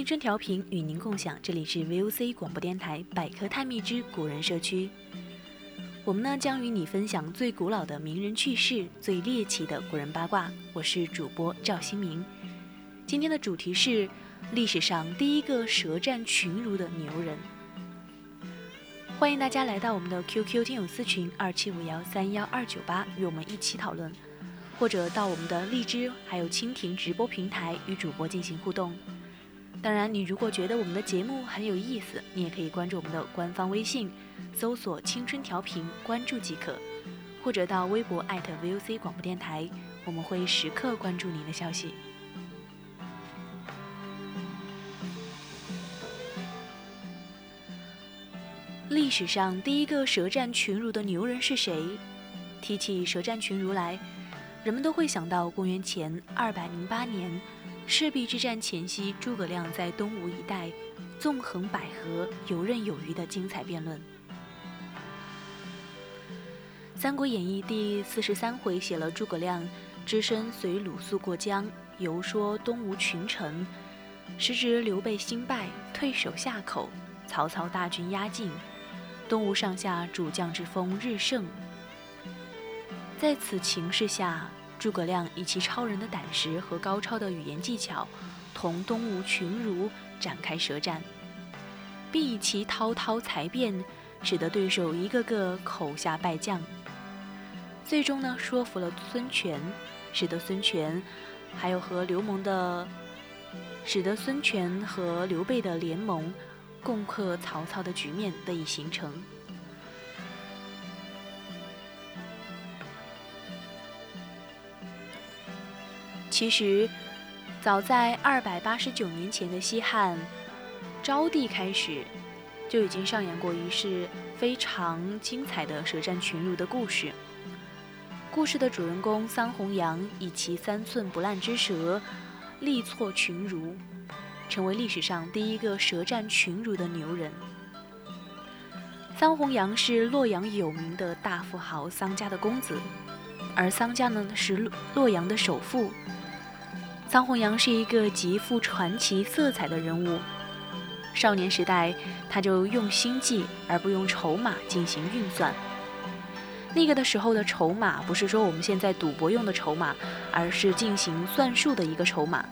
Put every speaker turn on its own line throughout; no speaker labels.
青春调频与您共享，这里是 VOC 广播电台百科探秘之古人社区。我们呢将与你分享最古老的名人趣事、最猎奇的古人八卦。我是主播赵新明。今天的主题是历史上第一个舌战群儒的牛人。欢迎大家来到我们的 QQ 听友私群二七五幺三幺二九八，与我们一起讨论，或者到我们的荔枝还有蜻蜓直播平台与主播进行互动。当然，你如果觉得我们的节目很有意思，你也可以关注我们的官方微信，搜索“青春调频”，关注即可；或者到微博 @VOC 广播电台，我们会时刻关注您的消息。历史上第一个舌战群儒的牛人是谁？提起舌战群儒来，人们都会想到公元前二百零八年。赤壁之战前夕，诸葛亮在东吴一带纵横捭阖、游刃有余的精彩辩论。《三国演义》第四十三回写了诸葛亮只身随鲁肃过江，游说东吴群臣，时值刘备新败，退守夏口，曹操大军压境，东吴上下主将之风日盛。在此情势下，诸葛亮以其超人的胆识和高超的语言技巧，同东吴群儒展开舌战，并以其滔滔才辩，使得对手一个个口下败将。最终呢，说服了孙权，使得孙权还有和刘蒙的，使得孙权和刘备的联盟攻克曹操的局面得以形成。其实，早在二百八十九年前的西汉昭帝开始，就已经上演过一世非常精彩的舌战群儒的故事。故事的主人公桑弘羊以其三寸不烂之舌力挫群儒，成为历史上第一个舌战群儒的牛人。桑弘羊是洛阳有名的大富豪桑家的公子，而桑家呢是洛阳的首富。桑弘羊是一个极富传奇色彩的人物。少年时代，他就用心计而不用筹码进行运算。那个的时候的筹码，不是说我们现在赌博用的筹码，而是进行算术的一个筹码。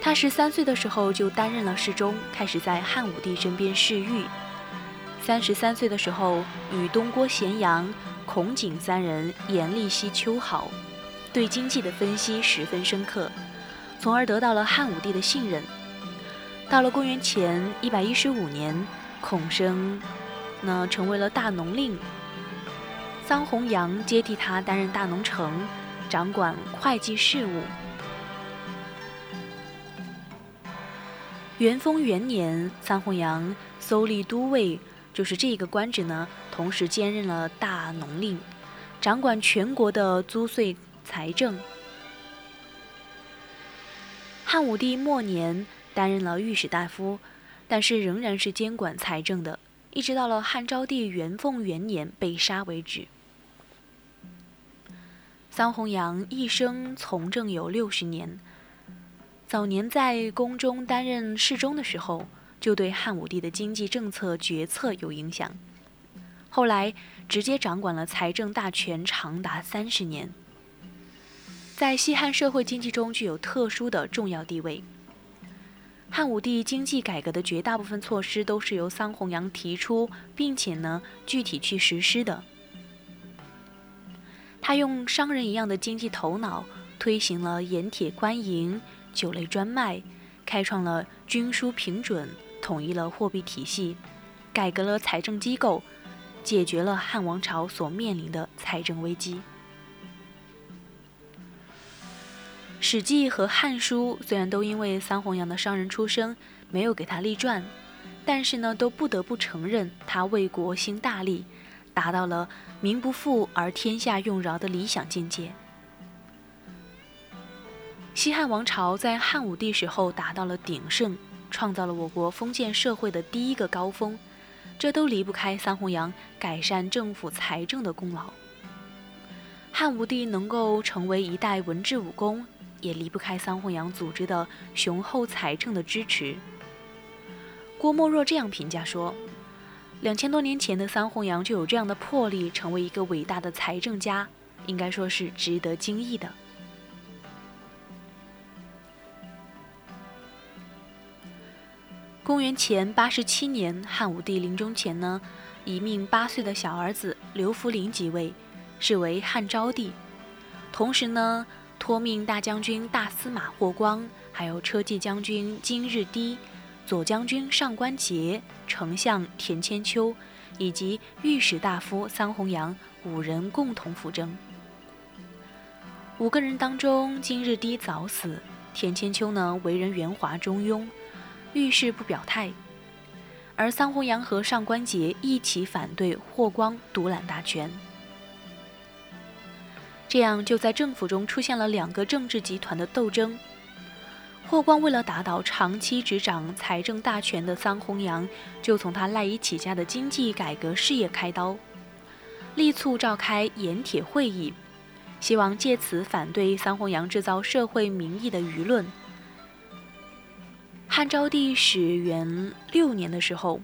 他十三岁的时候就担任了侍中，开始在汉武帝身边侍御。三十三岁的时候，与东郭咸阳、孔景三人严厉西秋毫。对经济的分析十分深刻，从而得到了汉武帝的信任。到了公元前一百一十五年，孔生呢成为了大农令，桑弘羊接替他担任大农丞，掌管会计事务。元丰元年，桑弘羊搜立都尉，就是这个官职呢，同时兼任了大农令，掌管全国的租税。财政。汉武帝末年担任了御史大夫，但是仍然是监管财政的，一直到了汉昭帝元凤元年被杀为止。桑弘羊一生从政有六十年，早年在宫中担任侍中的时候，就对汉武帝的经济政策决策有影响，后来直接掌管了财政大权，长达三十年。在西汉社会经济中具有特殊的重要地位。汉武帝经济改革的绝大部分措施都是由桑弘羊提出，并且呢具体去实施的。他用商人一样的经济头脑，推行了盐铁官营、酒类专卖，开创了均输平准，统一了货币体系，改革了财政机构，解决了汉王朝所面临的财政危机。《史记》和《汉书》虽然都因为桑弘羊的商人出身没有给他立传，但是呢，都不得不承认他为国兴大利，达到了民不富而天下用饶的理想境界。西汉王朝在汉武帝时候达到了鼎盛，创造了我国封建社会的第一个高峰，这都离不开桑弘羊改善政府财政的功劳。汉武帝能够成为一代文治武功。也离不开桑弘羊组织的雄厚财政的支持。郭沫若这样评价说：“两千多年前的桑弘羊就有这样的魄力，成为一个伟大的财政家，应该说是值得惊异的。”公元前八十七年，汉武帝临终前呢，已命八岁的小儿子刘弗陵即位，是为汉昭帝，同时呢。托命大将军大司马霍光，还有车骑将军金日低，左将军上官桀，丞相田千秋，以及御史大夫桑弘羊五人共同辅政。五个人当中，金日低早死，田千秋呢为人圆滑中庸，遇事不表态，而桑弘羊和上官桀一起反对霍光独揽大权。这样，就在政府中出现了两个政治集团的斗争。霍光为了打倒长期执掌财政大权的桑弘羊，就从他赖以起家的经济改革事业开刀，力促召开盐铁会议，希望借此反对桑弘羊制造社会民意的舆论。汉昭帝始元六年的时候。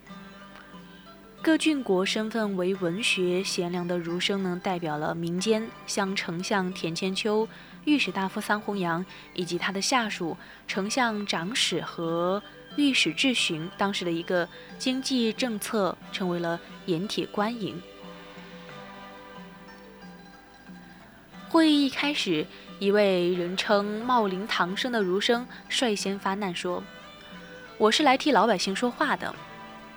各郡国身份为文学贤良的儒生呢，代表了民间，像丞相田千秋、御史大夫桑弘羊以及他的下属丞相长史和御史质询，当时的一个经济政策成为了盐铁官营。会议一开始，一位人称茂林唐生的儒生率先发难说：“我是来替老百姓说话的。”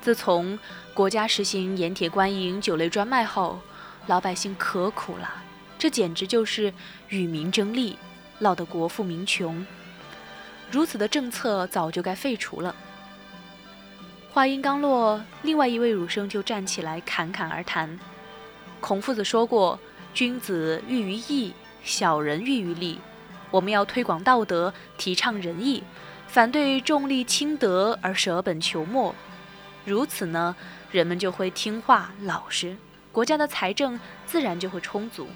自从国家实行盐铁官营、酒类专卖后，老百姓可苦了，这简直就是与民争利，闹得国富民穷。如此的政策早就该废除了。话音刚落，另外一位儒生就站起来侃侃而谈：“孔夫子说过，君子喻于义，小人喻于利。我们要推广道德，提倡仁义，反对重利轻德而舍本求末。”如此呢，人们就会听话老实，国家的财政自然就会充足。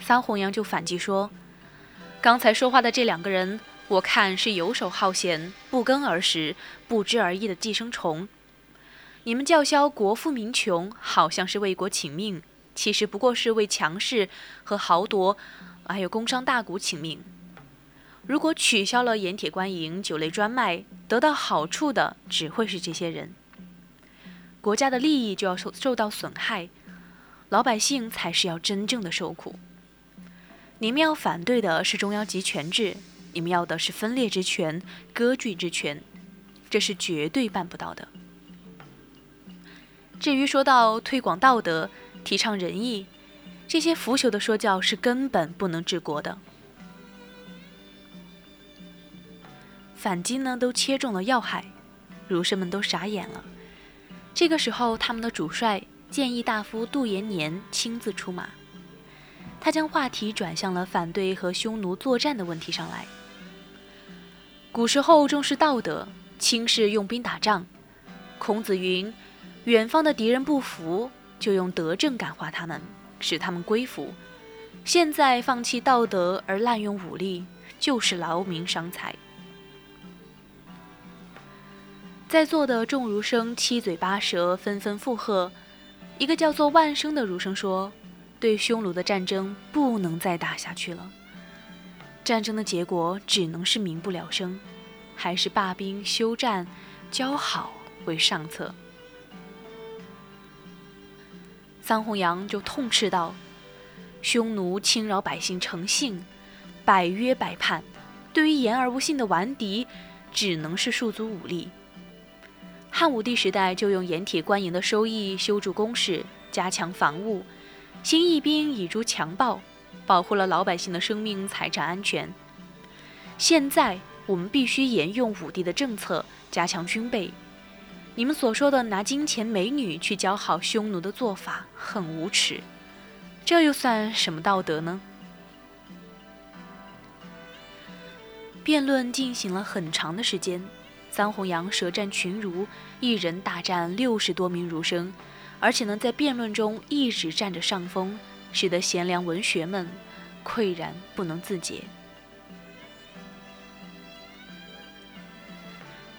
桑弘羊就反击说：“刚才说话的这两个人，我看是游手好闲、不耕而食、不知而意的寄生虫。你们叫嚣国富民穷，好像是为国请命，其实不过是为强势和豪夺，还有工商大贾请命。”如果取消了盐铁官营、酒类专卖，得到好处的只会是这些人，国家的利益就要受受到损害，老百姓才是要真正的受苦。你们要反对的是中央集权制，你们要的是分裂之权、割据之权，这是绝对办不到的。至于说到推广道德、提倡仁义，这些腐朽的说教是根本不能治国的。反击呢，都切中了要害，儒生们都傻眼了。这个时候，他们的主帅建议大夫杜延年亲自出马，他将话题转向了反对和匈奴作战的问题上来。古时候重视道德，轻视用兵打仗。孔子云：“远方的敌人不服，就用德政感化他们，使他们归服。”现在放弃道德而滥用武力，就是劳民伤财。在座的众儒生七嘴八舌，纷纷附和。一个叫做万生的儒生说：“对匈奴的战争不能再打下去了，战争的结果只能是民不聊生。还是罢兵休战、交好为上策。桑弘羊就痛斥道：“匈奴侵扰百姓诚信，百约百叛，对于言而无信的顽敌，只能是束足武力。汉武帝时代就用盐铁官营的收益修筑工事，加强防务，兴义兵以诛强暴，保护了老百姓的生命财产安全。现在我们必须沿用武帝的政策，加强军备。”你们所说的拿金钱美女去交好匈奴的做法很无耻，这又算什么道德呢？辩论进行了很长的时间，桑弘羊舌战群儒，一人大战六十多名儒生，而且呢在辩论中一直占着上风，使得贤良文学们喟然不能自解。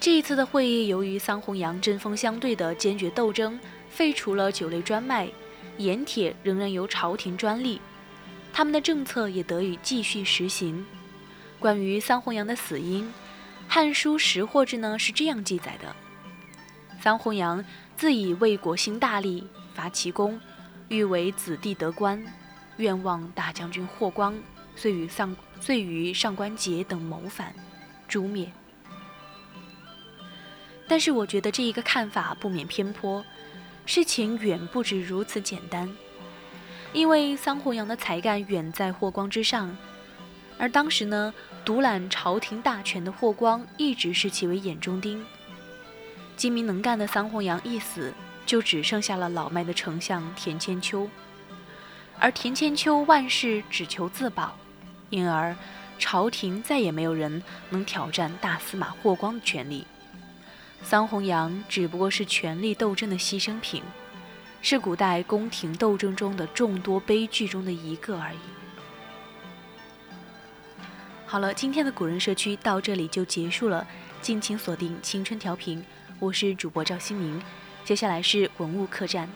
这一次的会议，由于桑弘羊针锋相对的坚决斗争，废除了酒类专卖，盐铁仍然由朝廷专利，他们的政策也得以继续实行。关于桑弘羊的死因，《汉书·识货志》呢是这样记载的：桑弘羊自以为国兴大利，伐齐公，欲为子弟得官，愿望大将军霍光，遂与上遂与上官桀等谋反，诛灭。但是我觉得这一个看法不免偏颇，事情远不止如此简单。因为桑弘羊的才干远在霍光之上，而当时呢，独揽朝廷大权的霍光一直视其为眼中钉。精明能干的桑弘羊一死，就只剩下了老迈的丞相田千秋，而田千秋万事只求自保，因而朝廷再也没有人能挑战大司马霍光的权力。桑弘羊只不过是权力斗争的牺牲品，是古代宫廷斗争中的众多悲剧中的一个而已。好了，今天的古人社区到这里就结束了，敬请锁定青春调频，我是主播赵新明，接下来是文物客栈。